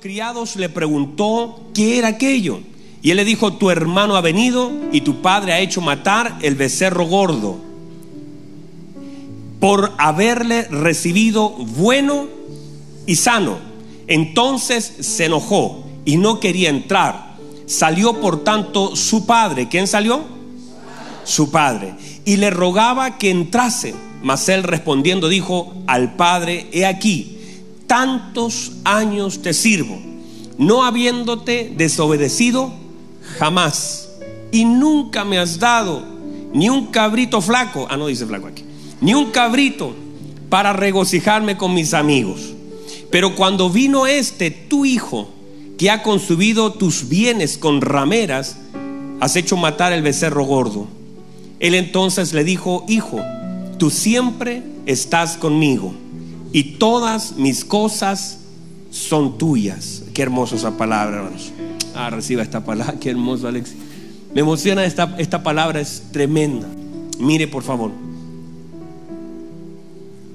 criados le preguntó qué era aquello. Y él le dijo, tu hermano ha venido y tu padre ha hecho matar el becerro gordo por haberle recibido bueno y sano. Entonces se enojó y no quería entrar. Salió por tanto su padre. ¿Quién salió? Su padre. Y le rogaba que entrase. Mas él respondiendo dijo al padre, he aquí, tantos años te sirvo, no habiéndote desobedecido jamás. Y nunca me has dado ni un cabrito flaco, ah, no dice flaco aquí, ni un cabrito para regocijarme con mis amigos. Pero cuando vino este, tu hijo, que ha consumido tus bienes con rameras, has hecho matar el becerro gordo. Él entonces le dijo, hijo, tú siempre estás conmigo y todas mis cosas son tuyas. Qué hermosa esa palabra, hermanos. Ah, reciba esta palabra, qué hermoso, Alex. Me emociona esta, esta palabra, es tremenda. Mire, por favor.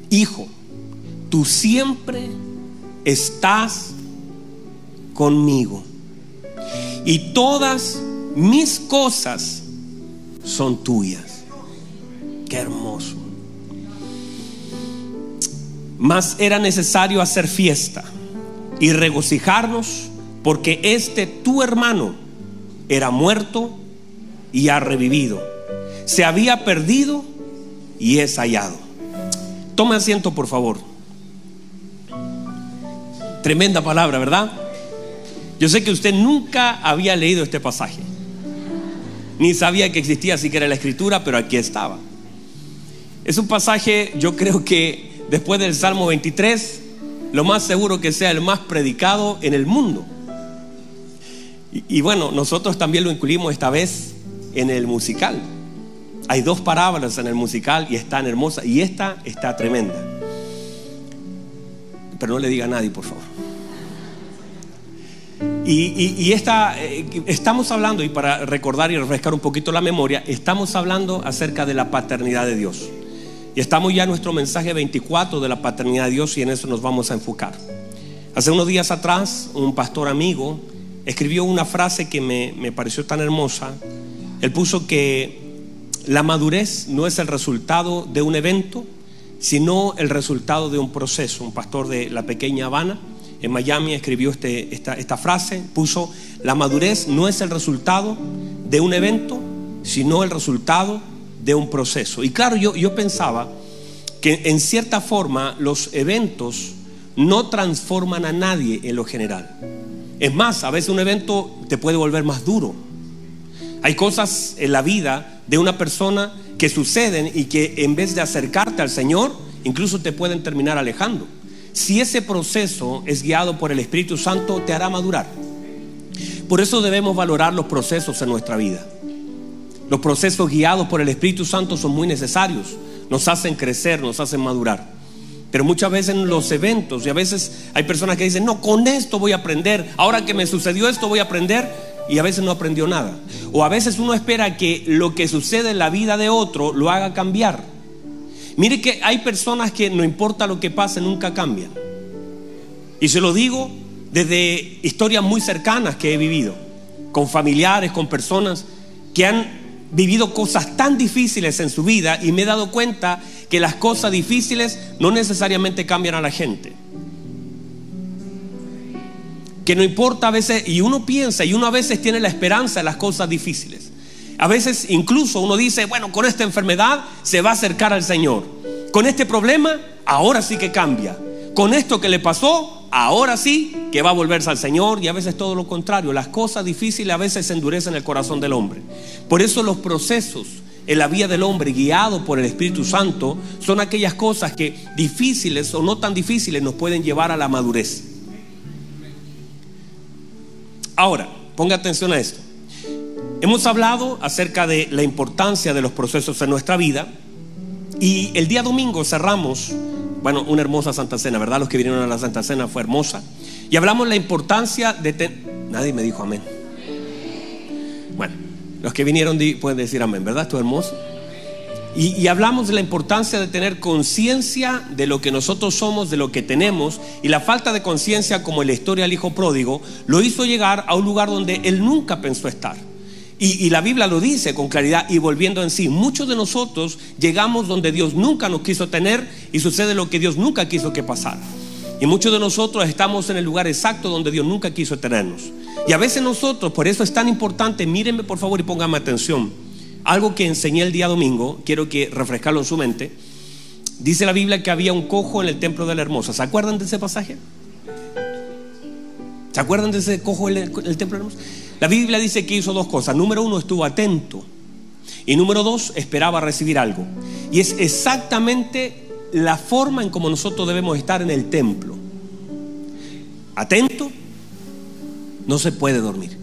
Hijo, tú siempre estás conmigo. Y todas mis cosas son tuyas. Qué hermoso. Mas era necesario hacer fiesta y regocijarnos porque este tu hermano era muerto y ha revivido. Se había perdido y es hallado. Tome asiento, por favor. Tremenda palabra, ¿verdad? Yo sé que usted nunca había leído este pasaje, ni sabía que existía siquiera la escritura, pero aquí estaba. Es un pasaje, yo creo que después del Salmo 23, lo más seguro que sea el más predicado en el mundo. Y, bueno, nosotros también lo incluimos esta vez en el musical. Hay dos parábolas en el musical y están hermosas. Y esta está tremenda. Pero no le diga a nadie, por favor. Y, y, esta, eh, estamos hablando, y para recordar y refrescar un poquito la memoria, estamos hablando acerca de la paternidad de Dios. Y estamos ya en nuestro mensaje 24 de la paternidad de Dios y en eso nos vamos a enfocar. Hace unos días atrás, un pastor amigo escribió una frase que me, me pareció tan hermosa. Él puso que la madurez no es el resultado de un evento, sino el resultado de un proceso. Un pastor de la pequeña Habana en Miami escribió este, esta, esta, frase, puso, la madurez no es el resultado de un evento, sino el resultado de un proceso. Y claro, yo, yo pensaba que en cierta forma los eventos no transforman a nadie en lo general. Es más, a veces un evento te puede volver más duro. Hay cosas en la vida de una persona que suceden y que en vez de acercarte al Señor, incluso te pueden terminar alejando. Si ese proceso es guiado por el Espíritu Santo, te hará madurar. Por eso debemos valorar los procesos en nuestra vida. Los procesos guiados por el Espíritu Santo son muy necesarios. Nos hacen crecer, nos hacen madurar. Pero muchas veces en los eventos, y a veces hay personas que dicen, no, con esto voy a aprender. Ahora que me sucedió esto voy a aprender. Y a veces no aprendió nada. O a veces uno espera que lo que sucede en la vida de otro lo haga cambiar. Mire que hay personas que no importa lo que pase, nunca cambian. Y se lo digo desde historias muy cercanas que he vivido, con familiares, con personas que han vivido cosas tan difíciles en su vida y me he dado cuenta que las cosas difíciles no necesariamente cambian a la gente. Que no importa a veces, y uno piensa, y uno a veces tiene la esperanza en las cosas difíciles. A veces incluso uno dice, bueno, con esta enfermedad se va a acercar al Señor. Con este problema, ahora sí que cambia. Con esto que le pasó, ahora sí que va a volverse al Señor. Y a veces todo lo contrario. Las cosas difíciles a veces se endurecen el corazón del hombre. Por eso los procesos en la vida del hombre guiado por el Espíritu Santo son aquellas cosas que difíciles o no tan difíciles nos pueden llevar a la madurez. Ahora, ponga atención a esto. Hemos hablado acerca de la importancia de los procesos en nuestra vida y el día domingo cerramos, bueno, una hermosa Santa Cena, ¿verdad? Los que vinieron a la Santa Cena fue hermosa. Y hablamos la importancia de... Nadie me dijo amén. Bueno, los que vinieron pueden decir amén, ¿verdad? Esto es hermoso. Y, y, hablamos de la importancia de tener conciencia de lo que nosotros somos, de lo que tenemos, y la falta de conciencia, como en la historia del hijo pródigo, lo hizo llegar a un lugar donde él nunca pensó estar. Y, la Biblia lo dice con claridad y volviendo en sí, muchos de nosotros llegamos donde Dios nunca nos quiso tener y sucede lo que Dios nunca quiso que pasara. Y muchos de nosotros estamos en el lugar exacto donde Dios nunca quiso tenernos. Y a veces nosotros, por eso es tan importante, mírenme por favor y pónganme atención algo que enseñé el día domingo, quiero que refrescarlo en su mente. Dice la Biblia que había un cojo en el templo de la hermosa. ¿Se acuerdan de ese pasaje? ¿Se acuerdan de ese cojo el, templo? La Biblia dice que hizo dos cosas. Número uno, estuvo atento. Y número dos, esperaba recibir algo. Y es exactamente la forma en como nosotros debemos estar en el templo. Atento, no se puede dormir.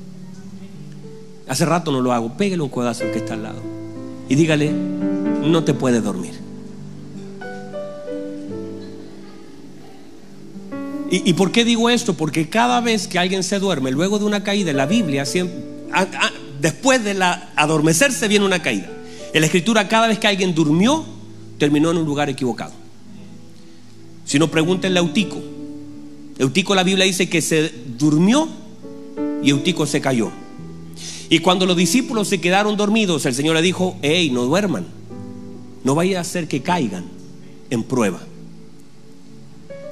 Hace rato no lo hago. Pégale un codazo al que está al lado. Y dígale, no te puedes dormir. ¿Y, ¿Y, por qué digo esto? Porque cada vez que alguien se duerme, luego de una caída la Biblia, siempre, después de la adormecerse viene una caída. En la escritura, cada vez que alguien durmió, terminó en un lugar equivocado. Si no, pregúntenle a Eutico. Eutico, la Biblia dice que se durmió y Eutico se cayó. Y cuando los discípulos se quedaron dormidos, el Señor le dijo, hey, no duerman, no vaya a hacer que caigan en prueba.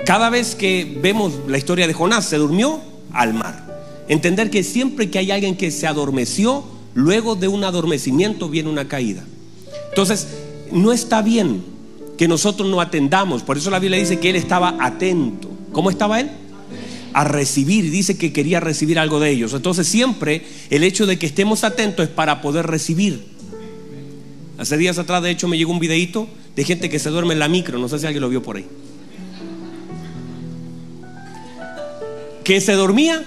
Cada vez que vemos la historia de Jonás, se durmió al mar. Entender que siempre que hay alguien que se adormeció, luego de un adormecimiento viene una caída. Entonces, no está bien que nosotros no atendamos. Por eso la Biblia dice que él estaba atento. ¿Cómo estaba él? a recibir, dice que quería recibir algo de ellos. Entonces siempre el hecho de que estemos atentos es para poder recibir. Hace días atrás, de hecho, me llegó un videito de gente que se duerme en la micro, no sé si alguien lo vio por ahí. Que se dormía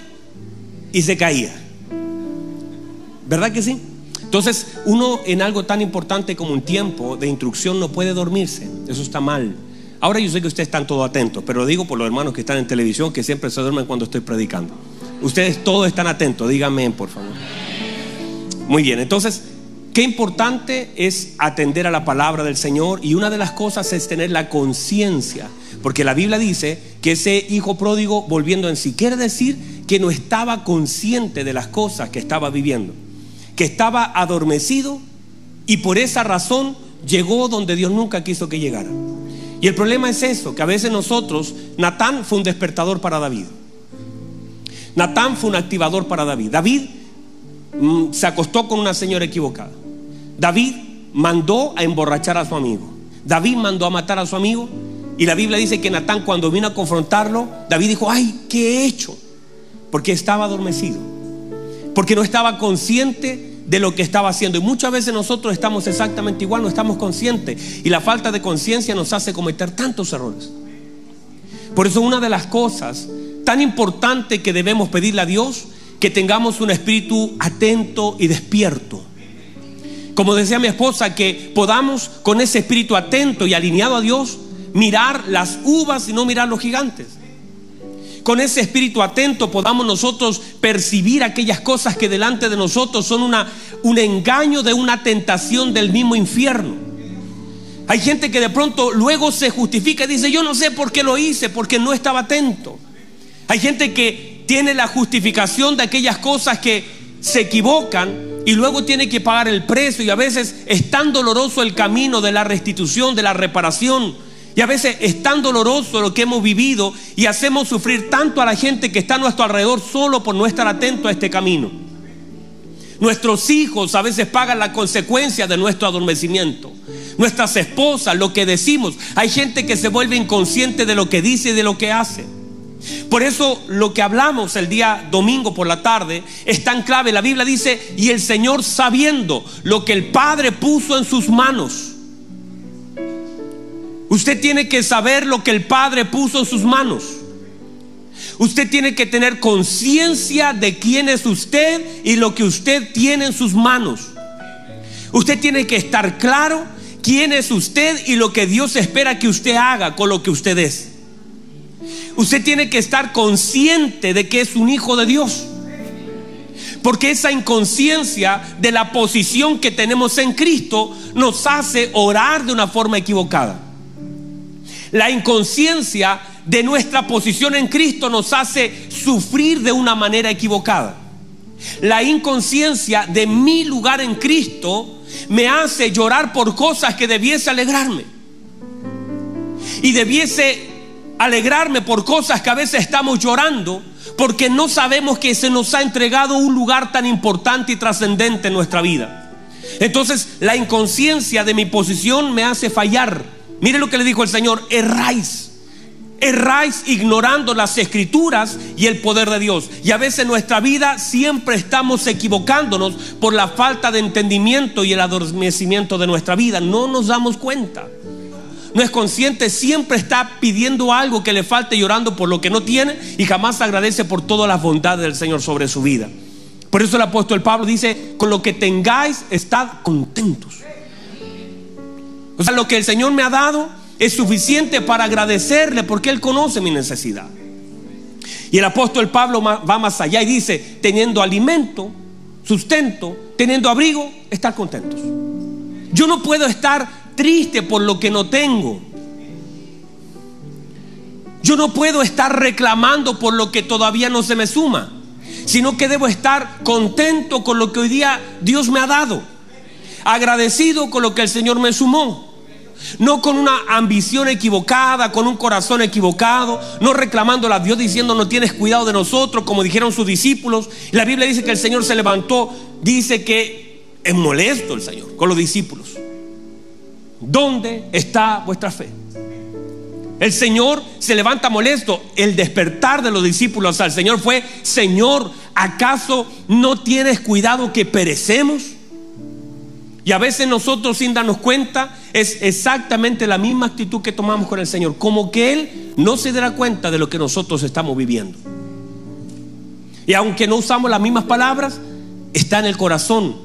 y se caía. ¿Verdad que sí? Entonces, uno en algo tan importante como un tiempo de instrucción no puede dormirse. Eso está mal. Ahora yo sé que ustedes están todos atentos, pero lo digo por los hermanos que están en televisión que siempre se duermen cuando estoy predicando. Ustedes todos están atentos, díganme por favor. Muy bien, entonces, qué importante es atender a la palabra del Señor y una de las cosas es tener la conciencia, porque la Biblia dice que ese hijo pródigo volviendo en sí quiere decir que no estaba consciente de las cosas que estaba viviendo, que estaba adormecido y por esa razón llegó donde Dios nunca quiso que llegara. Y el problema es eso, que a veces nosotros, Natán fue un despertador para David. Natán fue un activador para David. David mm, se acostó con una señora equivocada. David mandó a emborrachar a su amigo. David mandó a matar a su amigo. Y la Biblia dice que Natán cuando vino a confrontarlo, David dijo, ay, ¿qué he hecho? Porque estaba adormecido. Porque no estaba consciente de lo que estaba haciendo. Y muchas veces nosotros estamos exactamente igual, no estamos conscientes. Y la falta de conciencia nos hace cometer tantos errores. Por eso una de las cosas tan importantes que debemos pedirle a Dios, que tengamos un espíritu atento y despierto. Como decía mi esposa, que podamos con ese espíritu atento y alineado a Dios, mirar las uvas y no mirar los gigantes con ese espíritu atento podamos nosotros percibir aquellas cosas que delante de nosotros son una, un engaño de una tentación del mismo infierno. Hay gente que de pronto luego se justifica y dice, yo no sé por qué lo hice, porque no estaba atento. Hay gente que tiene la justificación de aquellas cosas que se equivocan y luego tiene que pagar el precio y a veces es tan doloroso el camino de la restitución, de la reparación y a veces es tan doloroso lo que hemos vivido y hacemos sufrir tanto a la gente que está a nuestro alrededor solo por no estar atento a este camino. Nuestros hijos a veces pagan la consecuencia de nuestro adormecimiento. Nuestras esposas, lo que decimos. Hay gente que se vuelve inconsciente de lo que dice y de lo que hace. Por eso lo que hablamos el día domingo por la tarde es tan clave. La Biblia dice, y el Señor sabiendo lo que el Padre puso en sus manos Usted tiene que saber lo que el Padre puso en sus manos. Usted tiene que tener conciencia de quién es usted y lo que usted tiene en sus manos. Usted tiene que estar claro quién es usted y lo que Dios espera que usted haga con lo que usted es. Usted tiene que estar consciente de que es un hijo de Dios. Porque esa inconsciencia de la posición que tenemos en Cristo nos hace orar de una forma equivocada. La inconsciencia de nuestra posición en Cristo nos hace sufrir de una manera equivocada. La inconsciencia de mi lugar en Cristo me hace llorar por cosas que debiese alegrarme. Y debiese alegrarme por cosas que a veces estamos llorando porque no sabemos que se nos ha entregado un lugar tan importante y trascendente en nuestra vida. Entonces la inconsciencia de mi posición me hace fallar. Mire lo que le dijo el Señor, erráis. Erráis ignorando las escrituras y el poder de Dios. Y a veces en nuestra vida siempre estamos equivocándonos por la falta de entendimiento y el adormecimiento de nuestra vida. No nos damos cuenta no es consciente, siempre está pidiendo algo que le falte, llorando por lo que no tiene y jamás agradece por todas las bondades del Señor sobre su vida. Por eso el apóstol Pablo dice, con lo que tengáis, estad contentos. O sea, lo que el Señor me ha dado es suficiente para agradecerle porque Él conoce mi necesidad. Y el apóstol Pablo va más allá y dice, teniendo alimento, sustento, teniendo abrigo, estar contentos. Yo no puedo estar triste por lo que no tengo. Yo no puedo estar reclamando por lo que todavía no se me suma, sino que debo estar contento con lo que hoy día Dios me ha dado, agradecido con lo que el Señor me sumó. No con una ambición equivocada, con un corazón equivocado, no reclamando a Dios diciendo no tienes cuidado de nosotros, como dijeron sus discípulos. La Biblia dice que el Señor se levantó, dice que es molesto el Señor con los discípulos. ¿Dónde está vuestra fe? El Señor se levanta molesto. El despertar de los discípulos al Señor fue, Señor, ¿acaso no tienes cuidado que perecemos? Y a veces nosotros sin darnos cuenta es exactamente la misma actitud que tomamos con el Señor, como que Él no se dará cuenta de lo que nosotros estamos viviendo. Y aunque no usamos las mismas palabras, está en el corazón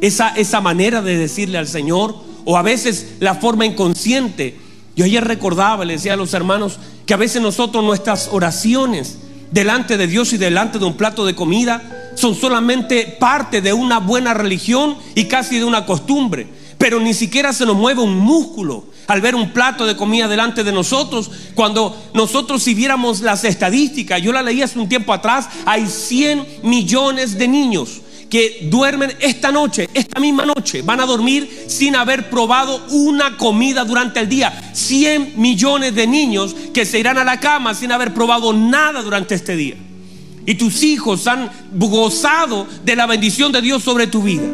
esa, esa manera de decirle al Señor, o a veces la forma inconsciente. Yo ayer recordaba, le decía a los hermanos, que a veces nosotros nuestras oraciones delante de Dios y delante de un plato de comida son solamente parte de una buena religión y casi de una costumbre, pero ni siquiera se nos mueve un músculo al ver un plato de comida delante de nosotros, cuando nosotros si viéramos las estadísticas, yo la leí hace un tiempo atrás, hay 100 millones de niños que duermen esta noche, esta misma noche, van a dormir sin haber probado una comida durante el día. 100 millones de niños que se irán a la cama sin haber probado nada durante este día. Y tus hijos han gozado de la bendición de Dios sobre tu vida.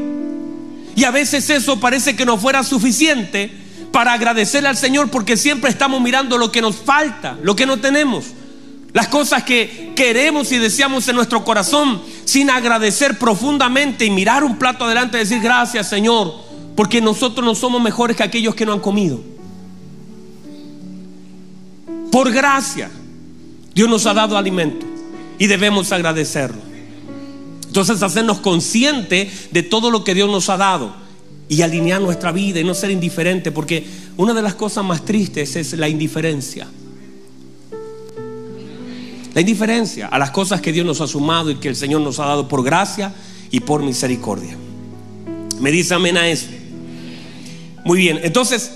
Y a veces eso parece que no fuera suficiente para agradecerle al Señor porque siempre estamos mirando lo que nos falta, lo que no tenemos. Las cosas que queremos y deseamos en nuestro corazón sin agradecer profundamente y mirar un plato adelante y decir gracias Señor, porque nosotros no somos mejores que aquellos que no han comido. Por gracia, Dios nos ha dado alimento y debemos agradecerlo. Entonces hacernos conscientes de todo lo que Dios nos ha dado y alinear nuestra vida y no ser indiferente, porque una de las cosas más tristes es la indiferencia. La indiferencia a las cosas que Dios nos ha sumado y que el Señor nos ha dado por gracia y por misericordia. Me dice amén a eso. Muy bien, entonces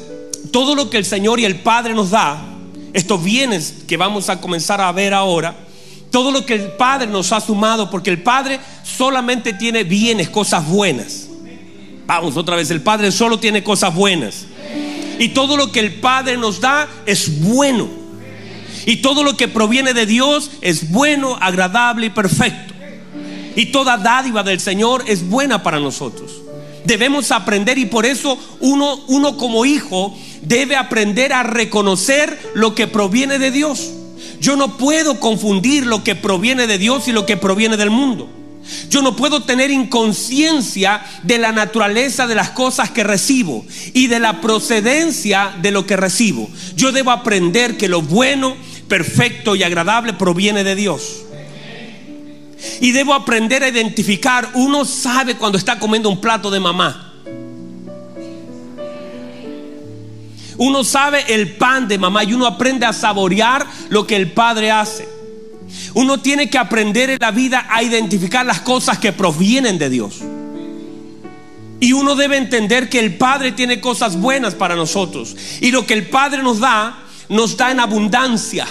todo lo que el Señor y el Padre nos da, estos bienes que vamos a comenzar a ver ahora, todo lo que el Padre nos ha sumado, porque el Padre solamente tiene bienes, cosas buenas. Vamos otra vez, el Padre solo tiene cosas buenas. Y todo lo que el Padre nos da es bueno. Y todo lo que proviene de Dios es bueno, agradable y perfecto. Y toda dádiva del Señor es buena para nosotros. Debemos aprender y por eso uno, uno como hijo debe aprender a reconocer lo que proviene de Dios. Yo no puedo confundir lo que proviene de Dios y lo que proviene del mundo. Yo no puedo tener inconsciencia de la naturaleza de las cosas que recibo y de la procedencia de lo que recibo. Yo debo aprender que lo bueno, perfecto y agradable proviene de Dios. Y debo aprender a identificar, uno sabe cuando está comiendo un plato de mamá. Uno sabe el pan de mamá y uno aprende a saborear lo que el padre hace. Uno tiene que aprender en la vida a identificar las cosas que provienen de Dios. Y uno debe entender que el Padre tiene cosas buenas para nosotros. Y lo que el Padre nos da, nos da en abundancia.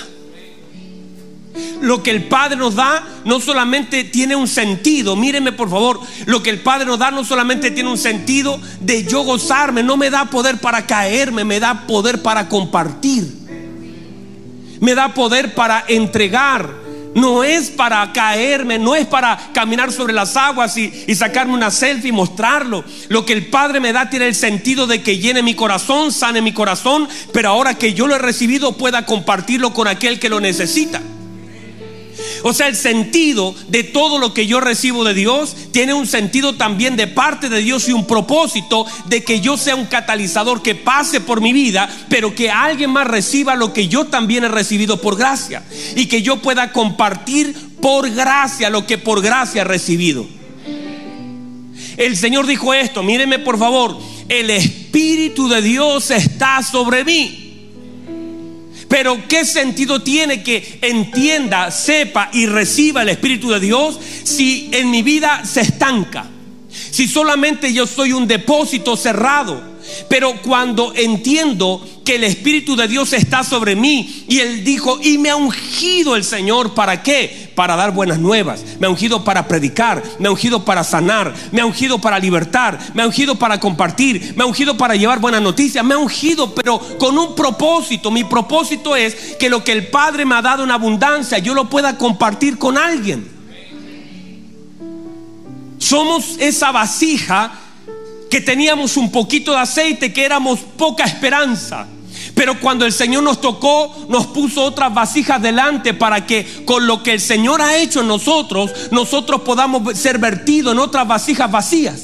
Lo que el Padre nos da no solamente tiene un sentido, míreme por favor, lo que el Padre nos da no solamente tiene un sentido de yo gozarme, no me da poder para caerme, me da poder para compartir. Me da poder para entregar no es para caerme, no es para caminar sobre las aguas y, sacarme una selfie y mostrarlo. Lo que el Padre me da tiene el sentido de que llene mi corazón, sane mi corazón, pero ahora que yo lo he recibido pueda compartirlo con aquel que lo necesita. O sea, el sentido de todo lo que yo recibo de Dios tiene un sentido también de parte de Dios y un propósito de que yo sea un catalizador que pase por mi vida, pero que alguien más reciba lo que yo también he recibido por gracia y que yo pueda compartir por gracia lo que por gracia he recibido. El Señor dijo esto, míreme por favor, el Espíritu de Dios está sobre mí pero ¿qué sentido tiene que entienda, sepa y reciba el Espíritu de Dios si en mi vida se estanca? Si solamente yo soy un depósito cerrado. Pero cuando entiendo que el Espíritu de Dios está sobre mí y Él dijo, y me ha ungido el Señor, ¿para qué? Para dar buenas nuevas. Me ha ungido para predicar, me ha ungido para sanar, me ha ungido para libertar, me ha ungido para compartir, me ha ungido para llevar buenas noticias, me ha ungido, pero con un propósito. Mi propósito es que lo que el Padre me ha dado en abundancia, yo lo pueda compartir con alguien. Somos esa vasija que teníamos un poquito de aceite, que éramos poca esperanza. Pero cuando el Señor nos tocó, nos puso otras vasijas delante para que con lo que el Señor ha hecho en nosotros, nosotros podamos ser vertidos en otras vasijas vacías.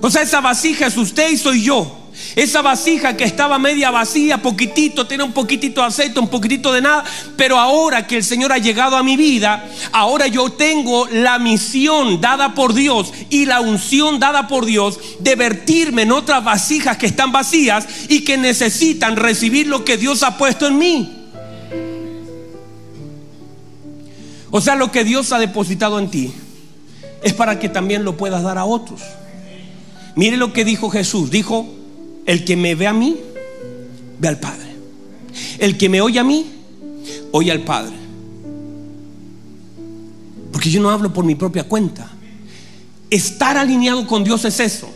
O sea, esa vasija es usted y soy yo. Esa vasija que estaba media vacía, poquitito, tiene un poquitito de aceite, un poquitito de nada. Pero ahora que el Señor ha llegado a mi vida, ahora yo tengo la misión dada por Dios y la unción dada por Dios de vertirme en otras vasijas que están vacías y que necesitan recibir lo que Dios ha puesto en mí. O sea, lo que Dios ha depositado en ti es para que también lo puedas dar a otros. Mire lo que dijo Jesús. Dijo, el que me ve a mí, ve al Padre. El que me oye a mí, oye al Padre. Porque yo no hablo por mi propia cuenta. Estar alineado con Dios es eso.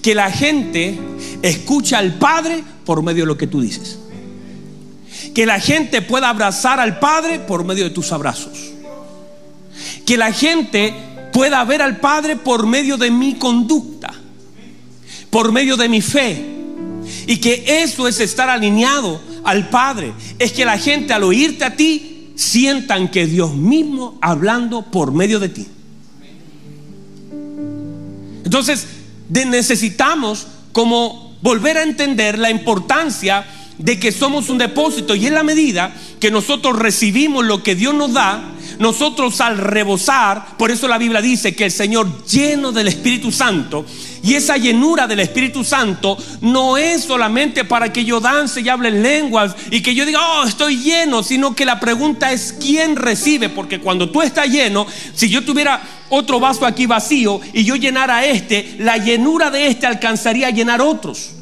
Que la gente escucha al Padre por medio de lo que tú dices. Que la gente pueda abrazar al Padre por medio de tus abrazos. Que la gente pueda ver al Padre por medio de mi conducta. Por medio de mi fe y que eso es estar alineado al Padre. Es que la gente al oírte a ti sientan que Dios mismo hablando por medio de ti. Entonces, necesitamos como volver a entender la importancia de que somos un depósito y en la medida que nosotros recibimos lo que Dios nos da, nosotros al rebosar, por eso la Biblia dice que el Señor lleno del Espíritu Santo, y esa llenura del Espíritu Santo no es solamente para que yo dance y hable lenguas y que yo diga, oh, estoy lleno, sino que la pregunta es quién recibe, porque cuando tú estás lleno, si yo tuviera otro vaso aquí vacío y yo llenara este, la llenura de este alcanzaría a llenar otros.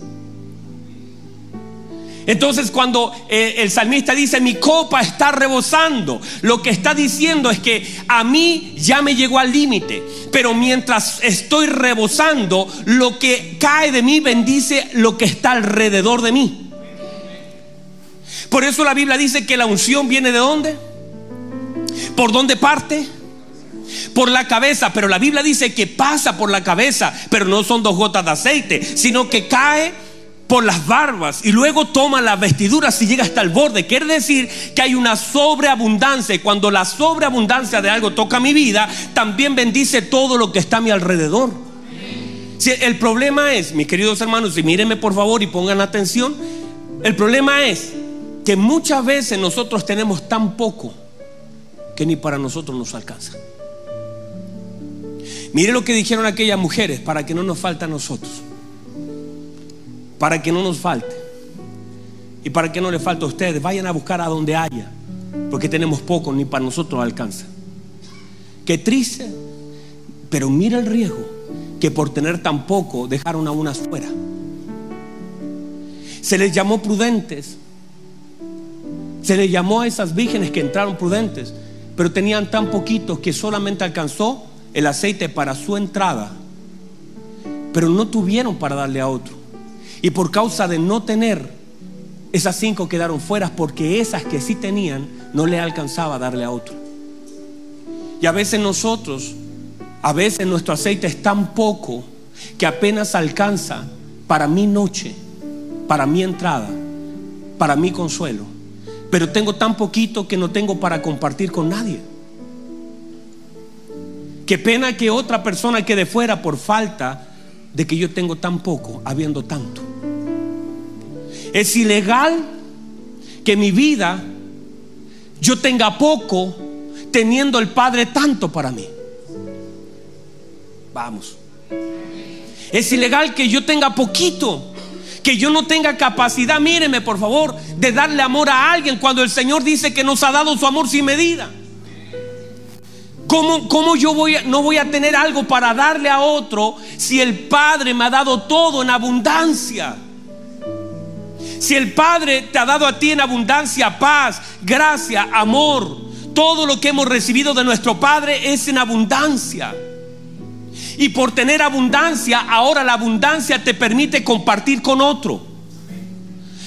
Entonces cuando eh, el salmista dice, mi copa está rebosando, lo que está diciendo es que a mí ya me llegó al límite, pero mientras estoy rebosando, lo que cae de mí bendice lo que está alrededor de mí. Por eso la Biblia dice que la unción viene de dónde? ¿Por dónde parte? por la cabeza, pero la Biblia dice que pasa por la cabeza, pero no son dos gotas de aceite, sino que cae por las barbas y luego toma las vestiduras y llega hasta el borde. Quiere decir que hay una sobreabundancia y cuando la sobreabundancia de algo toca mi vida, también bendice todo lo que está a mi alrededor. Si el problema es, mis queridos hermanos, y mírenme por favor y pongan atención, el problema es que muchas veces nosotros tenemos tan poco que ni para nosotros nos alcanza. Mire lo que dijeron aquellas mujeres para que no nos falte a nosotros para que no nos falte y para que no le falte a ustedes. Vayan a buscar a donde haya porque tenemos poco, ni para nosotros alcanza. Qué triste, pero mira el riesgo que por tener tan poco dejaron a unas fuera. Se les llamó prudentes, se les llamó a esas vírgenes que entraron prudentes, pero tenían tan poquitos que solamente alcanzó el aceite para su entrada, pero no tuvieron para darle a otro. Y por causa de no tener, esas cinco quedaron fuera porque esas que sí tenían no le alcanzaba a darle a otro. Y a veces nosotros, a veces nuestro aceite es tan poco que apenas alcanza para mi noche, para mi entrada, para mi consuelo. Pero tengo tan poquito que no tengo para compartir con nadie. Qué pena que otra persona quede fuera por falta de que yo tengo tan poco habiendo tanto. Es ilegal que mi vida yo tenga poco teniendo el Padre tanto para mí. Vamos. Es ilegal que yo tenga poquito, que yo no tenga capacidad, míreme por favor, de darle amor a alguien cuando el Señor dice que nos ha dado su amor sin medida. ¿Cómo, cómo yo voy no voy a tener algo para darle a otro si el Padre me ha dado todo en abundancia? Si el Padre te ha dado a ti en abundancia paz, gracia, amor, todo lo que hemos recibido de nuestro Padre es en abundancia. Y por tener abundancia, ahora la abundancia te permite compartir con otro.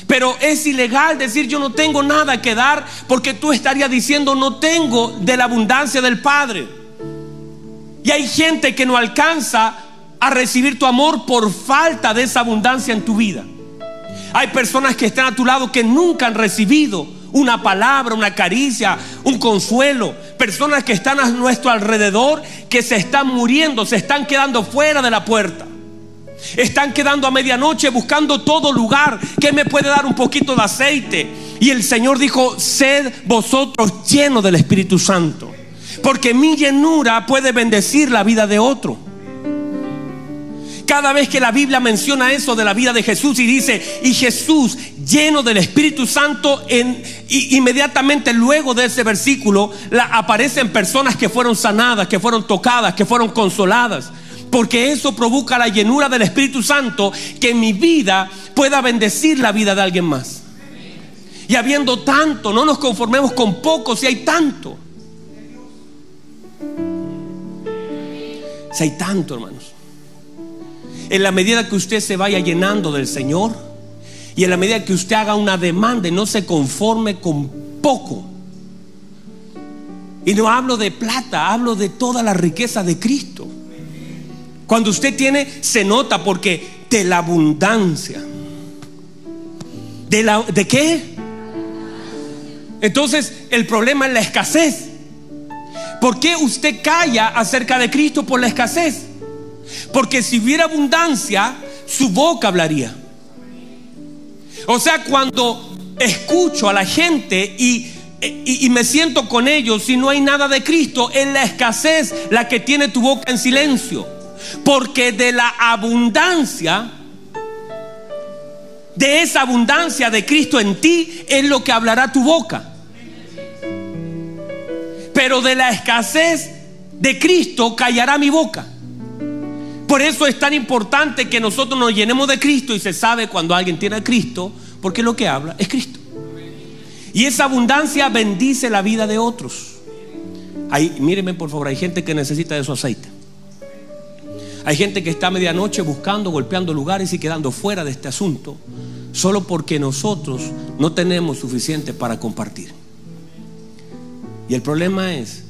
Pero es ilegal decir yo no tengo nada que dar porque tú estarías diciendo no tengo de la abundancia del Padre. Y hay gente que no alcanza a recibir tu amor por falta de esa abundancia en tu vida. Hay personas que están a tu lado que nunca han recibido una palabra, una caricia, un consuelo. Personas que están a nuestro alrededor que se están muriendo, se están quedando fuera de la puerta. Están quedando a medianoche buscando todo lugar que me puede dar un poquito de aceite. Y el Señor dijo, sed vosotros llenos del Espíritu Santo. Porque mi llenura puede bendecir la vida de otro. Cada vez que la Biblia menciona eso de la vida de Jesús y dice, y Jesús lleno del Espíritu Santo, en, inmediatamente luego de ese versículo aparecen personas que fueron sanadas, que fueron tocadas, que fueron consoladas. Porque eso provoca la llenura del Espíritu Santo que mi vida pueda bendecir la vida de alguien más. Y habiendo tanto, no nos conformemos con poco si hay tanto. Si hay tanto, hermanos en la medida que usted se vaya llenando del Señor y en la medida que usted haga una demanda y no se conforme con poco. Y no hablo de plata, hablo de toda la riqueza de Cristo. Cuando usted tiene, se nota porque de la abundancia. ¿De, la, ¿De qué? Entonces el problema es la escasez. ¿Por qué usted calla acerca de Cristo por la escasez? Porque si hubiera abundancia, su boca hablaría. O sea, cuando escucho a la gente y, me siento con ellos, si no hay nada de Cristo, es la escasez la que tiene tu boca en silencio. Porque de la abundancia, de esa abundancia de Cristo en ti, es lo que hablará tu boca. Pero de la escasez de Cristo callará mi boca. Por eso es tan importante que nosotros nos llenemos de Cristo y se sabe cuando alguien tiene a Cristo, porque lo que habla es Cristo. Y esa abundancia bendice la vida de otros. Hay, mírenme por favor, hay gente que necesita de su aceite. Hay gente que está a medianoche buscando, golpeando lugares y quedando fuera de este asunto, solo porque nosotros no tenemos suficiente para compartir. Y el problema es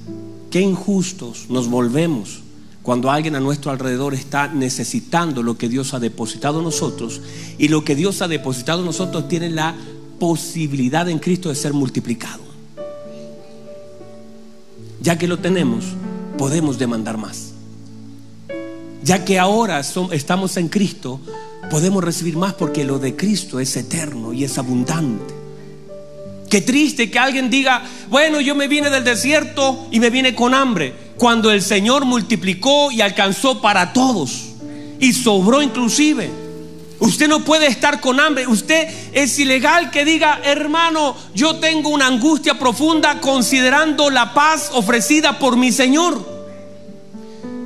que injustos nos volvemos cuando alguien a nuestro alrededor está necesitando lo que Dios ha depositado en nosotros y lo que Dios ha depositado en nosotros tiene la posibilidad en Cristo de ser multiplicado. Ya que lo tenemos, podemos demandar más. Ya que ahora estamos en Cristo, podemos recibir más porque lo de Cristo es eterno y es abundante. Qué triste que alguien diga, bueno, yo me vine del desierto y me vine con hambre cuando el Señor multiplicó y alcanzó para todos y sobró inclusive. Usted no puede estar con hambre. Usted es ilegal que diga, hermano, yo tengo una angustia profunda considerando la paz ofrecida por mi Señor.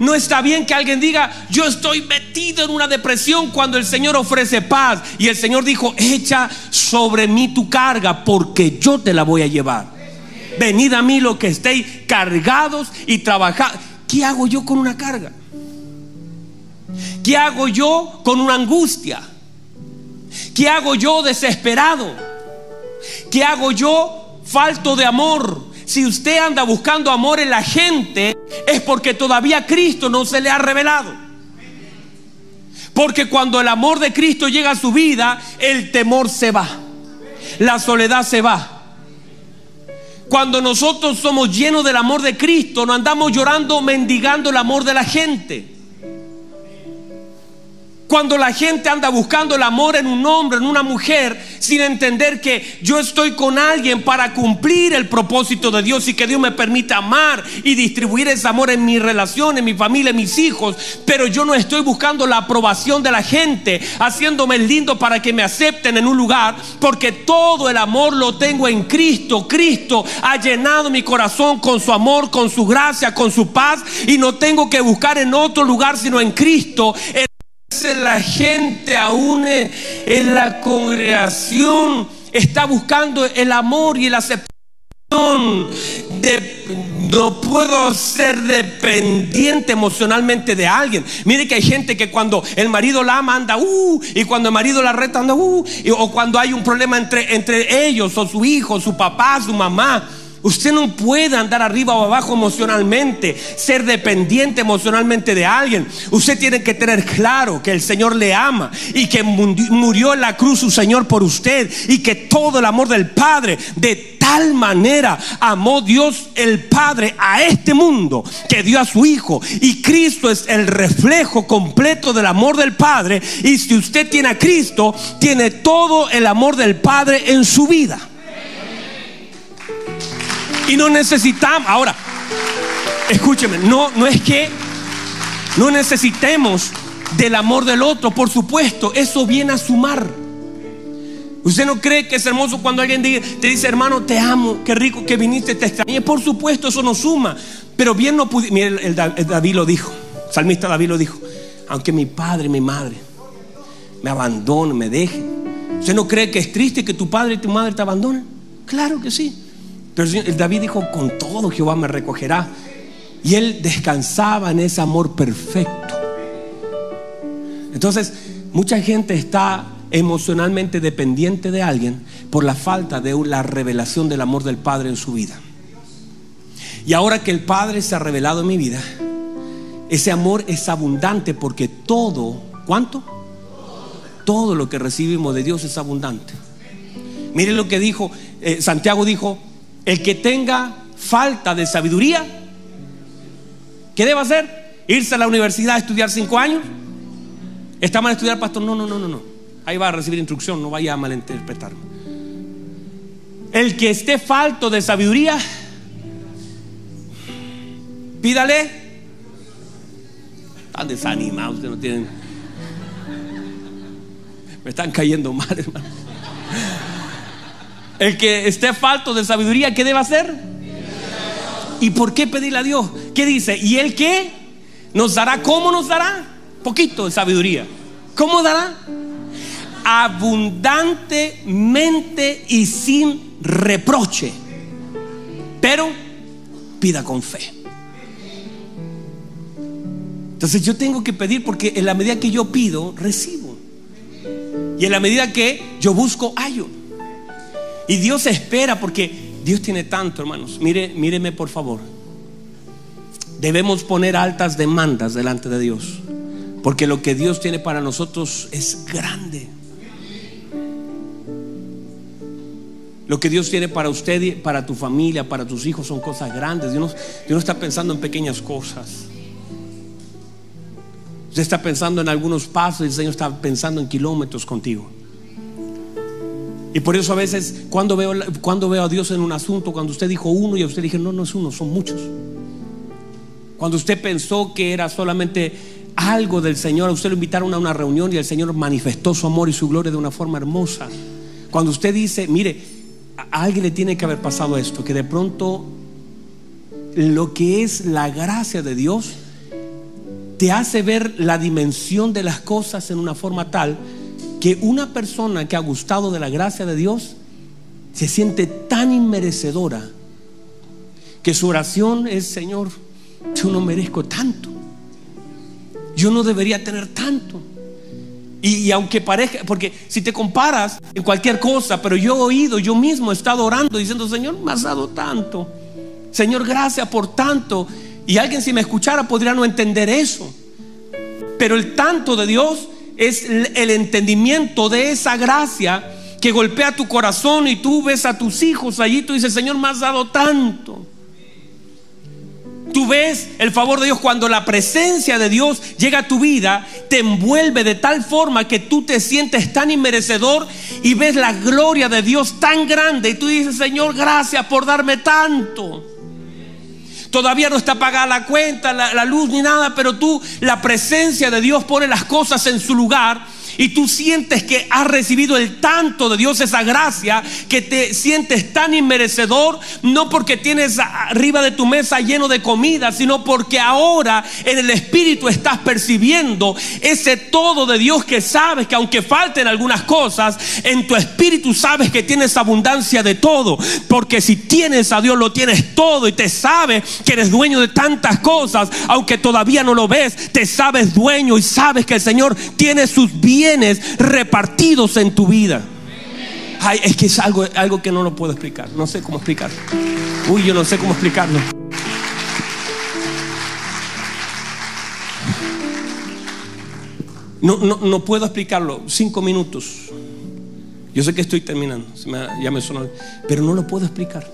No está bien que alguien diga, yo estoy metido en una depresión cuando el Señor ofrece paz. Y el Señor dijo, echa sobre mí tu carga porque yo te la voy a llevar. Venid a mí los que estéis cargados y trabajad. ¿Qué hago yo con una carga? ¿Qué hago yo con una angustia? ¿Qué hago yo desesperado? ¿Qué hago yo falto de amor? Si usted anda buscando amor en la gente, es porque todavía Cristo no se le ha revelado. Porque cuando el amor de Cristo llega a su vida, el temor se va. La soledad se va. Cuando nosotros somos llenos del amor de Cristo, no andamos llorando, mendigando el amor de la gente. Cuando la gente anda buscando el amor en un hombre, en una mujer, sin entender que yo estoy con alguien para cumplir el propósito de Dios y que Dios me permita amar y distribuir ese amor en mi relación, en mi familia, en mis hijos, pero yo no estoy buscando la aprobación de la gente, haciéndome lindo para que me acepten en un lugar, porque todo el amor lo tengo en Cristo. Cristo ha llenado mi corazón con su amor, con su gracia, con su paz y no tengo que buscar en otro lugar sino en Cristo la gente aún en la congregación está buscando el amor y la aceptación. no puedo ser dependiente emocionalmente de alguien. Mire que hay gente que cuando el marido la ama anda, uh, y cuando el marido la reta anda, uh, o cuando hay un problema entre, entre ellos, o su hijo, su papá, su mamá. Usted no puede andar arriba o abajo emocionalmente, ser dependiente emocionalmente de alguien. Usted tiene que tener claro que el Señor le ama y que murió en la cruz su Señor por usted y que todo el amor del Padre de tal manera amó Dios el Padre a este mundo que dio a su Hijo. Y Cristo es el reflejo completo del amor del Padre. Y si usted tiene a Cristo, tiene todo el amor del Padre en su vida. Y no necesitamos, ahora, escúcheme, no, no es que no necesitemos del amor del otro, por supuesto, eso viene a sumar. ¿Usted no cree que es hermoso cuando alguien te dice, hermano, te amo, qué rico que viniste, te extrañé? Por supuesto, eso no suma. Pero bien no pude, mire, el, David lo dijo, el salmista David lo dijo, aunque mi padre y mi madre me abandonen, me dejen. ¿Usted no cree que es triste que tu padre y tu madre te abandonen? Claro que sí. Pero David dijo, con todo Jehová me recogerá. Y él descansaba en ese amor perfecto. Entonces, mucha gente está emocionalmente dependiente de alguien por la falta de la revelación del amor del Padre en su vida. Y ahora que el Padre se ha revelado en mi vida, ese amor es abundante porque todo, ¿cuánto? Todo lo que recibimos de Dios es abundante. Miren lo que dijo, eh, Santiago dijo, el que tenga falta de sabiduría, ¿qué debe hacer? ¿Irse a la universidad a estudiar cinco años? ¿Está mal estudiar, pastor? No, no, no, no, no. Ahí va a recibir instrucción, no vaya a malinterpretar. El que esté falto de sabiduría, pídale. Están desanimados, ustedes no tienen. Me están cayendo mal, hermano. El que esté falto de sabiduría, ¿qué debe hacer? ¿Y por qué pedirle a Dios? ¿Qué dice? ¿Y él qué? ¿Nos dará? ¿Cómo nos dará? Poquito de sabiduría. ¿Cómo dará? Abundantemente y sin reproche. Pero pida con fe. Entonces yo tengo que pedir porque en la medida que yo pido, recibo. Y en la medida que yo busco, hallo. Y Dios espera porque Dios tiene tanto, hermanos. Mire, míreme por favor. Debemos poner altas demandas delante de Dios. Porque lo que Dios tiene para nosotros es grande. Lo que Dios tiene para usted, para tu familia, para tus hijos son cosas grandes. Dios no, está pensando en pequeñas cosas. Usted está pensando en algunos pasos y el Señor está pensando en kilómetros contigo. Y por eso a veces cuando veo, cuando veo a Dios en un asunto, cuando usted dijo uno y a usted dije, no, no es uno, son muchos. Cuando usted pensó que era solamente algo del Señor, a usted lo invitaron a una reunión y el Señor manifestó su amor y su gloria de una forma hermosa. Cuando usted dice, mire, a alguien le tiene que haber pasado esto, que de pronto lo que es la gracia de Dios te hace ver la dimensión de las cosas en una forma tal que una persona que ha gustado de la gracia de Dios se siente tan inmerecedora que su oración es, Señor, yo no merezco tanto. Yo no debería tener tanto. Y, aunque parezca, porque si te comparas en cualquier cosa, pero yo he oído, yo mismo he estado orando diciendo, Señor, me has dado tanto. Señor, gracias por tanto. Y alguien si me escuchara podría no entender eso. Pero el tanto de Dios es el entendimiento de esa gracia que golpea tu corazón y tú ves a tus hijos allí, tú dices, Señor, me has dado tanto. Tú ves el favor de Dios cuando la presencia de Dios llega a tu vida, te envuelve de tal forma que tú te sientes tan inmerecedor y ves la gloria de Dios tan grande y tú dices, Señor, gracias por darme tanto. Todavía no está pagada la cuenta, la, luz ni nada, pero tú, la presencia de Dios pone las cosas en su lugar y tú sientes que has recibido el tanto de Dios, esa gracia, que te sientes tan inmerecedor, no porque tienes arriba de tu mesa lleno de comida, sino porque ahora en el Espíritu estás percibiendo ese todo de Dios que sabes que aunque falten algunas cosas, en tu Espíritu sabes que tienes abundancia de todo, porque si tienes a Dios lo tienes todo y te sabes que eres dueño de tantas cosas, aunque todavía no lo ves, te sabes dueño y sabes que el Señor tiene sus bienes repartidos en tu vida. Ay, es que es algo, algo que no lo puedo explicar. No sé cómo explicarlo. Uy, yo no sé cómo explicarlo. No, no, no puedo explicarlo. Cinco minutos. Yo sé que estoy terminando. ya me sonó. Pero no lo puedo explicar.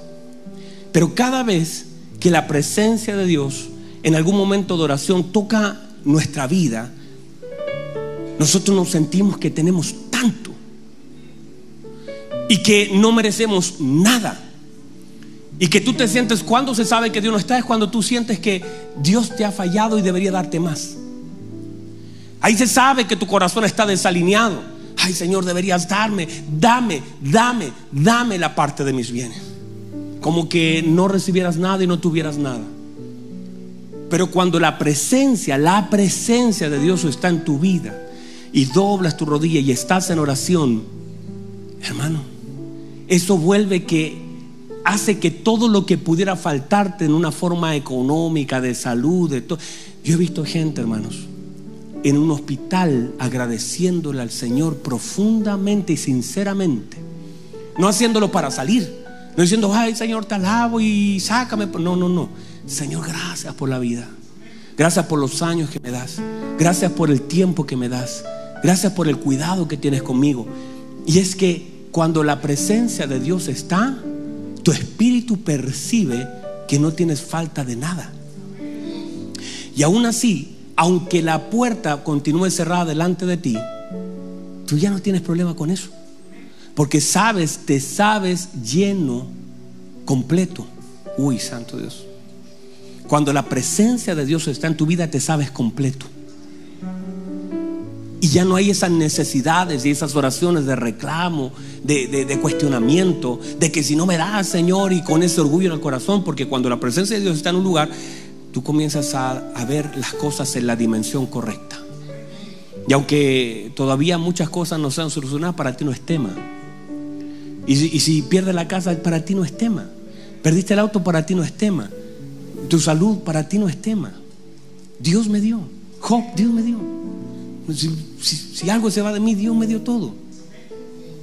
Pero cada vez que la presencia de Dios en algún momento de oración toca nuestra vida, nosotros nos sentimos que tenemos tanto y que no merecemos nada. Y que tú te sientes, cuando se sabe que Dios no está, es cuando tú sientes que Dios te ha fallado y debería darte más. Ahí se sabe que tu corazón está desalineado. Ay Señor, deberías darme, dame, dame, dame la parte de mis bienes. Como que no recibieras nada y no tuvieras nada. Pero cuando la presencia, la presencia de Dios está en tu vida, y doblas tu rodilla y estás en oración, hermano, eso vuelve que hace que todo lo que pudiera faltarte en una forma económica, de salud, de todo. Yo he visto gente, hermanos, en un hospital agradeciéndole al Señor profundamente y sinceramente, no haciéndolo para salir, no diciendo, ay Señor, te alabo y sácame. No, no, no. Señor, gracias por la vida. Gracias por los años que me das. Gracias por el tiempo que me das. Gracias por el cuidado que tienes conmigo. Y es que cuando la presencia de Dios está, tu espíritu percibe que no tienes falta de nada. Y aún así, aunque la puerta continúe cerrada delante de ti, tú ya no tienes problema con eso. Porque sabes, te sabes lleno, completo. Uy, santo Dios. Cuando la presencia de Dios está en tu vida, te sabes completo. Y ya no hay esas necesidades y esas oraciones de reclamo, de, cuestionamiento, de que si no me das, Señor, y con ese orgullo en el corazón, porque cuando la presencia de Dios está en un lugar, tú comienzas a, ver las cosas en la dimensión correcta. Y aunque todavía muchas cosas no sean solucionadas, para ti no es tema. Y si, y si pierdes la casa, para ti no es tema. Perdiste el auto, para ti no es tema. Tu salud, para ti no es tema. Dios me dio. Job, Dios me dio. Si, algo se va de mí, Dios me dio todo.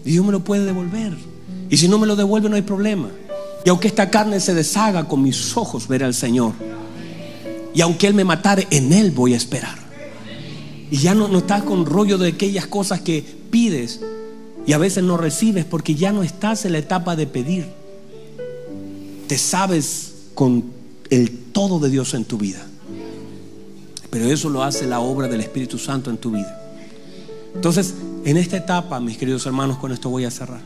Dios me lo puede devolver. Y si no me lo devuelve, no hay problema. Y aunque esta carne se deshaga, con mis ojos veré al Señor. Y aunque Él me matare, en Él voy a esperar. Y ya no, no estás con rollo de aquellas cosas que pides y a veces no recibes porque ya no estás en la etapa de pedir. Te sabes con el todo de Dios en tu vida. Pero eso lo hace la obra del Espíritu Santo en tu vida. Entonces, en esta etapa, mis queridos hermanos, con esto voy a cerrar.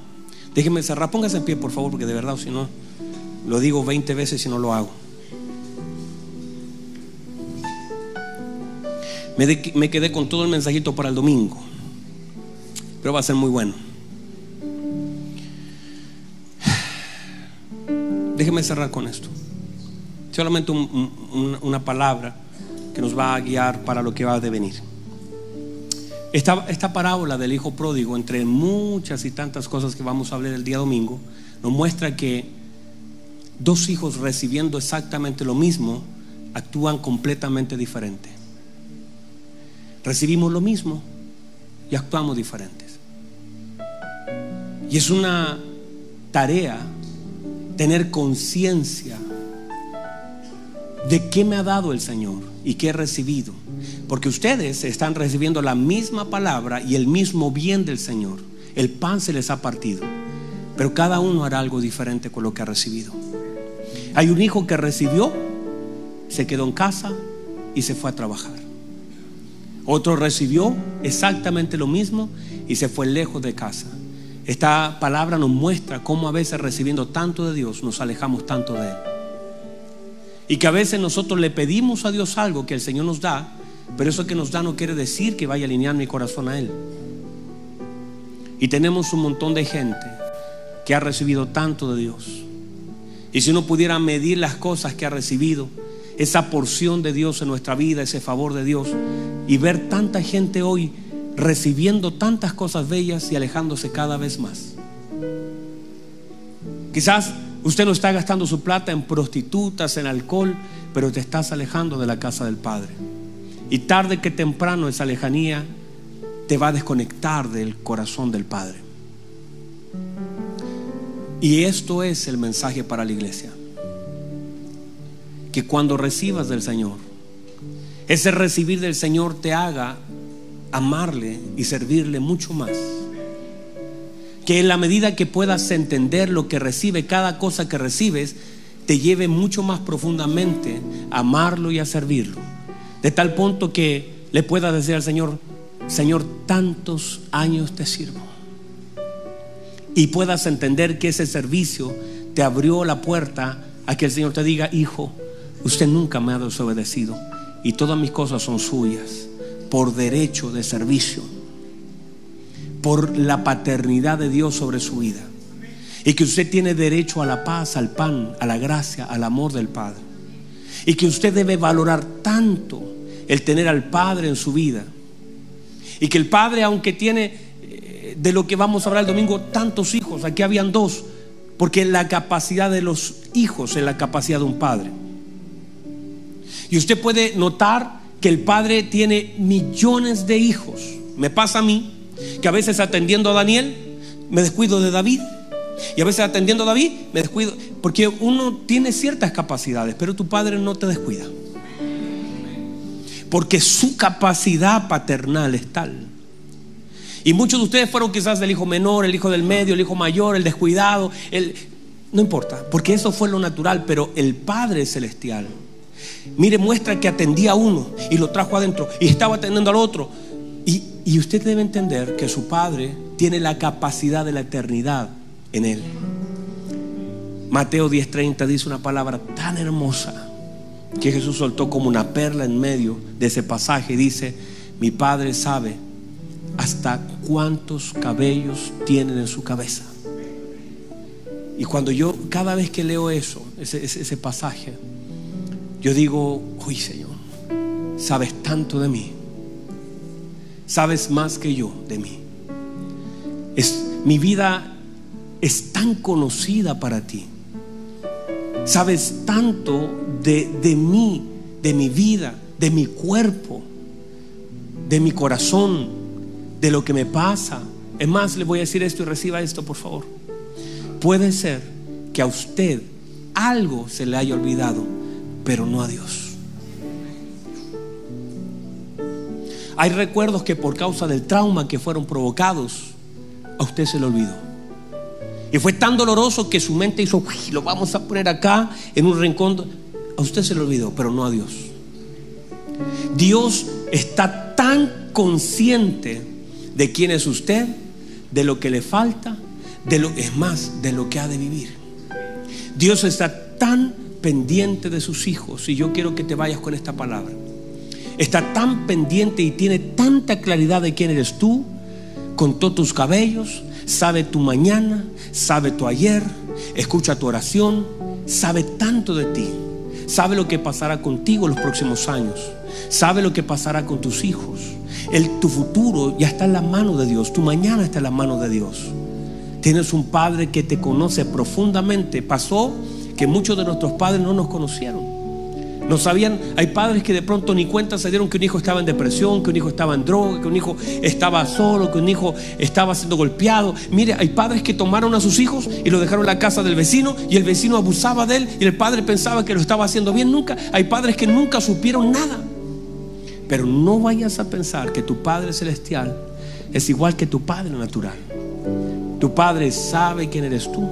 Déjenme cerrar, pónganse en pie, por favor, porque de verdad, si no, lo digo 20 veces y no lo hago. Me, quedé con todo el mensajito para el domingo, pero va a ser muy bueno. Déjeme cerrar con esto. Solamente un- un- un- una palabra que nos va a guiar para lo que va a devenir. Esta, esta parábola del hijo pródigo, entre muchas y tantas cosas que vamos a hablar el día domingo, nos muestra que dos hijos recibiendo exactamente lo mismo actúan completamente diferente. Recibimos lo mismo y actuamos diferentes. Y es una tarea tener conciencia de qué me ha dado el Señor y qué he recibido. Porque ustedes están recibiendo la misma palabra y el mismo bien del Señor. El pan se les ha partido. Pero cada uno hará algo diferente con lo que ha recibido. Hay un hijo que recibió, se quedó en casa y se fue a trabajar. Otro recibió exactamente lo mismo y se fue lejos de casa. Esta palabra nos muestra cómo a veces recibiendo tanto de Dios nos alejamos tanto de Él. Y que a veces nosotros le pedimos a Dios algo que el Señor nos da, pero eso que nos da no quiere decir que vaya a alinear mi corazón a Él. Y tenemos un montón de gente que ha recibido tanto de Dios. Y si uno pudiera medir las cosas que ha recibido, esa porción de Dios en nuestra vida, ese favor de Dios, y ver tanta gente hoy recibiendo tantas cosas bellas y alejándose cada vez más. Quizás usted no está gastando su plata en prostitutas, en alcohol, pero te estás alejando de la casa del Padre. Y tarde que temprano esa lejanía te va a desconectar del corazón del Padre. Y esto es el mensaje para la iglesia. Que cuando recibas del Señor, ese recibir del Señor te haga amarle y servirle mucho más. Que en la medida que puedas entender lo que recibe, cada cosa que recibes, te lleve mucho más profundamente a amarlo y a servirlo. De tal punto que le puedas decir al Señor, Señor, tantos años te sirvo. Y puedas entender que ese servicio te abrió la puerta a que el Señor te diga, hijo, usted nunca me ha desobedecido y todas mis cosas son suyas por derecho de servicio, por la paternidad de Dios sobre su vida. Y que usted tiene derecho a la paz, al pan, a la gracia, al amor del Padre. Y que usted debe valorar tanto el tener al Padre en su vida. Y que el Padre, aunque tiene eh, de lo que vamos a hablar el domingo, tantos hijos, aquí habían dos, porque la capacidad de los hijos es la capacidad de un padre. Y usted puede notar que el padre tiene millones de hijos. Me pasa a mí que a veces atendiendo a Daniel me descuido de David. Y a veces atendiendo a David me descuido. Porque uno tiene ciertas capacidades, pero tu padre no te descuida. Porque su capacidad paternal es tal. Y muchos de ustedes fueron quizás el hijo menor, el hijo del medio, el hijo mayor, el descuidado. El... No importa, porque eso fue lo natural, pero el Padre Celestial Mire, muestra que atendía a uno y lo trajo adentro y estaba atendiendo al otro. Y, usted debe entender que su Padre tiene la capacidad de la eternidad en él. Mateo 10:30 dice una palabra tan hermosa que Jesús soltó como una perla en medio de ese pasaje. Dice, mi Padre sabe hasta cuántos cabellos tienen en su cabeza. Y cuando yo, cada vez que leo eso, ese, ese pasaje, yo digo, uy Señor, sabes tanto de mí, sabes más que yo de mí. Es, mi vida es tan conocida para ti, sabes tanto de, de mí, de mi vida, de mi cuerpo, de mi corazón, de lo que me pasa. Es más, le voy a decir esto y reciba esto, por favor. Puede ser que a usted algo se le haya olvidado pero no a Dios. Hay recuerdos que por causa del trauma que fueron provocados, a usted se le olvidó. Y fue tan doloroso que su mente hizo, lo vamos a poner acá en un rincón. A usted se le olvidó, pero no a Dios. Dios está tan consciente de quién es usted, de lo que le falta, de lo es más, de lo que ha de vivir. Dios está tan pendiente de sus hijos y yo quiero que te vayas con esta palabra. Está tan pendiente y tiene tanta claridad de quién eres tú, contó tus cabellos, sabe tu mañana, sabe tu ayer, escucha tu oración, sabe tanto de ti, sabe lo que pasará contigo los próximos años, sabe lo que pasará con tus hijos. El, tu futuro ya está en la mano de Dios, tu mañana está en la mano de Dios. Tienes un padre que te conoce profundamente. Pasó que muchos de nuestros padres no nos conocieron. No sabían, hay padres que de pronto ni cuenta se dieron que un hijo estaba en depresión, que un hijo estaba en droga, que un hijo estaba solo, que un hijo estaba siendo golpeado. Mire, hay padres que tomaron a sus hijos y lo dejaron en la casa del vecino y el vecino abusaba de él y el padre pensaba que lo estaba haciendo bien. Nunca, hay padres que nunca supieron nada. Pero no vayas a pensar que tu Padre Celestial es igual que tu Padre Natural. Tu Padre sabe quién eres tú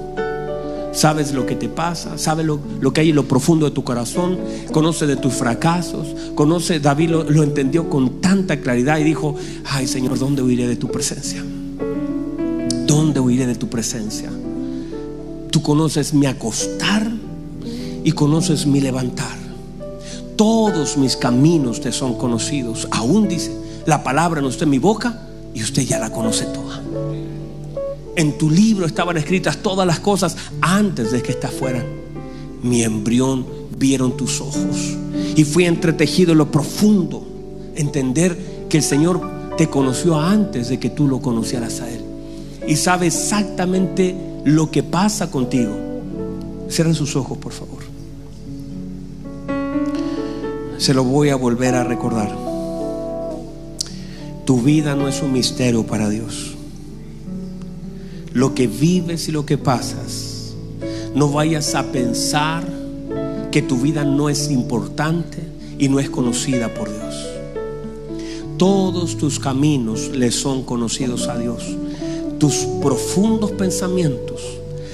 sabes lo que te pasa, sabe lo, que hay en lo profundo de tu corazón, conoce de tus fracasos, conoce, David lo, lo entendió con tanta claridad y dijo, ay Señor, ¿dónde huiré de tu presencia? ¿Dónde huiré de tu presencia? Tú conoces mi acostar y conoces mi levantar. Todos mis caminos te son conocidos. Aún dice, la palabra no está en mi boca y usted ya la conoce toda. En tu libro estaban escritas todas las cosas antes de que estas fueran. Mi embrión vieron tus ojos. Y fui entretejido en lo profundo. Entender que el Señor te conoció antes de que tú lo conocieras a Él. Y sabe exactamente lo que pasa contigo. Cierren sus ojos, por favor. Se lo voy a volver a recordar. Tu vida no es un misterio para Dios lo que vives y lo que pasas, no vayas a pensar que tu vida no es importante y no es conocida por Dios. Todos tus caminos le son conocidos a Dios. Tus profundos pensamientos,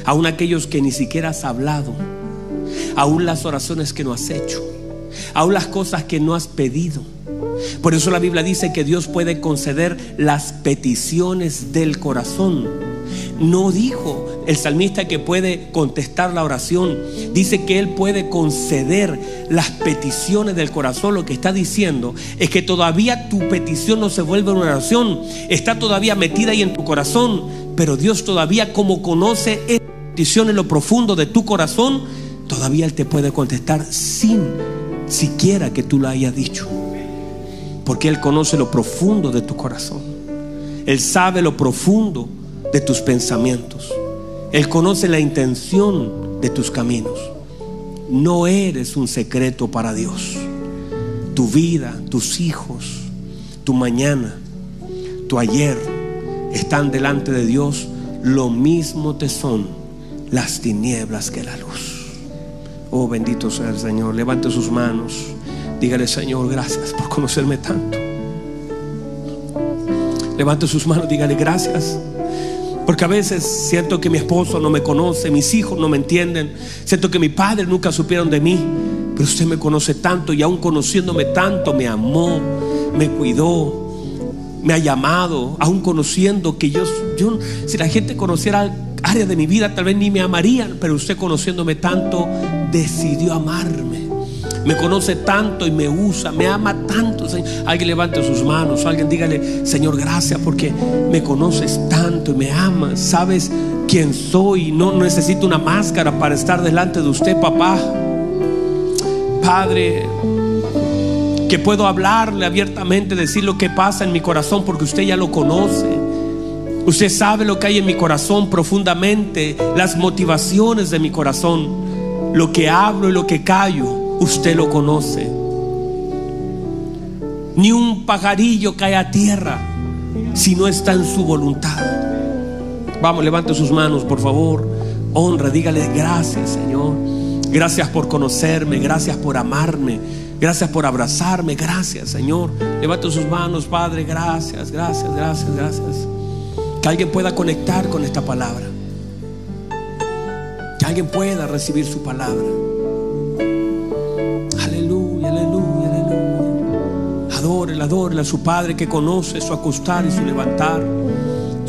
aun aquellos que ni siquiera has hablado, aún las oraciones que no has hecho, aún las cosas que no has pedido. Por eso la Biblia dice que Dios puede conceder las peticiones del corazón no dijo el salmista que puede contestar la oración. Dice que Él puede conceder las peticiones del corazón. Lo que está diciendo es que todavía tu petición no se vuelve una oración. Está todavía metida ahí en tu corazón. Pero Dios todavía como conoce esa petición en lo profundo de tu corazón, todavía Él te puede contestar sin siquiera que tú lo hayas dicho. Porque Él conoce lo profundo de tu corazón. Él sabe lo profundo de tus pensamientos. Él conoce la intención de tus caminos. No eres un secreto para Dios. Tu vida, tus hijos, tu mañana, tu ayer están delante de Dios. Lo mismo te son las tinieblas que la luz. Oh bendito sea el Señor. Levante sus manos. Dígale, Señor, gracias por conocerme tanto. Levante sus manos, dígale gracias porque a veces siento que mi esposo no me conoce, mis hijos no me entienden, siento que mi padre nunca supieron de mí, pero usted me conoce tanto y aún conociéndome tanto me amó, me cuidó, me ha llamado, aún conociendo que yo, yo si la gente conociera áreas de mi vida tal vez ni me amarían, pero usted conociéndome tanto decidió amarme. Me conoce tanto y me usa, me ama tanto. Alguien levante sus manos, alguien dígale, Señor, gracias porque me conoces tanto y me amas, sabes quién soy, no necesito una máscara para estar delante de usted, papá. Padre, que puedo hablarle abiertamente, decir lo que pasa en mi corazón porque usted ya lo conoce. Usted sabe lo que hay en mi corazón profundamente, las motivaciones de mi corazón, lo que hablo y lo que callo usted lo conoce. Ni un pajarillo cae a tierra si no está en su voluntad. Vamos, levante sus manos, por favor. Honra, dígale gracias, Señor. Gracias por conocerme, gracias por amarme, gracias por abrazarme, gracias, Señor. Levante sus manos, Padre, gracias, gracias, gracias, gracias. Que alguien pueda conectar con esta palabra. Que alguien pueda recibir su palabra. Adórela, adórela a su Padre que conoce su acostar y su levantar,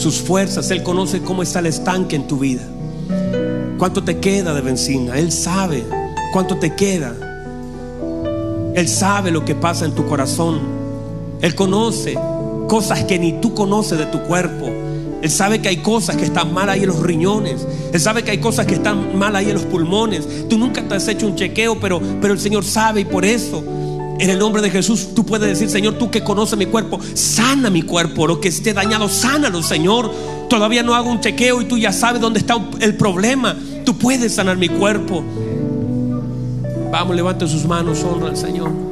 sus fuerzas. Él conoce cómo está el estanque en tu vida. ¿Cuánto te queda de benzina? Él sabe cuánto te queda. Él sabe lo que pasa en tu corazón. Él conoce cosas que ni tú conoces de tu cuerpo. Él sabe que hay cosas que están mal ahí en los riñones. Él sabe que hay cosas que están mal ahí en los pulmones. Tú nunca te has hecho un chequeo, pero, pero el Señor sabe y por eso, en el nombre de Jesús, tú puedes decir, Señor, tú que conoces mi cuerpo, sana mi cuerpo. Lo que esté dañado, sánalo, Señor. Todavía no hago un chequeo y tú ya sabes dónde está el problema. Tú puedes sanar mi cuerpo. Vamos, levante sus manos, honra al Señor.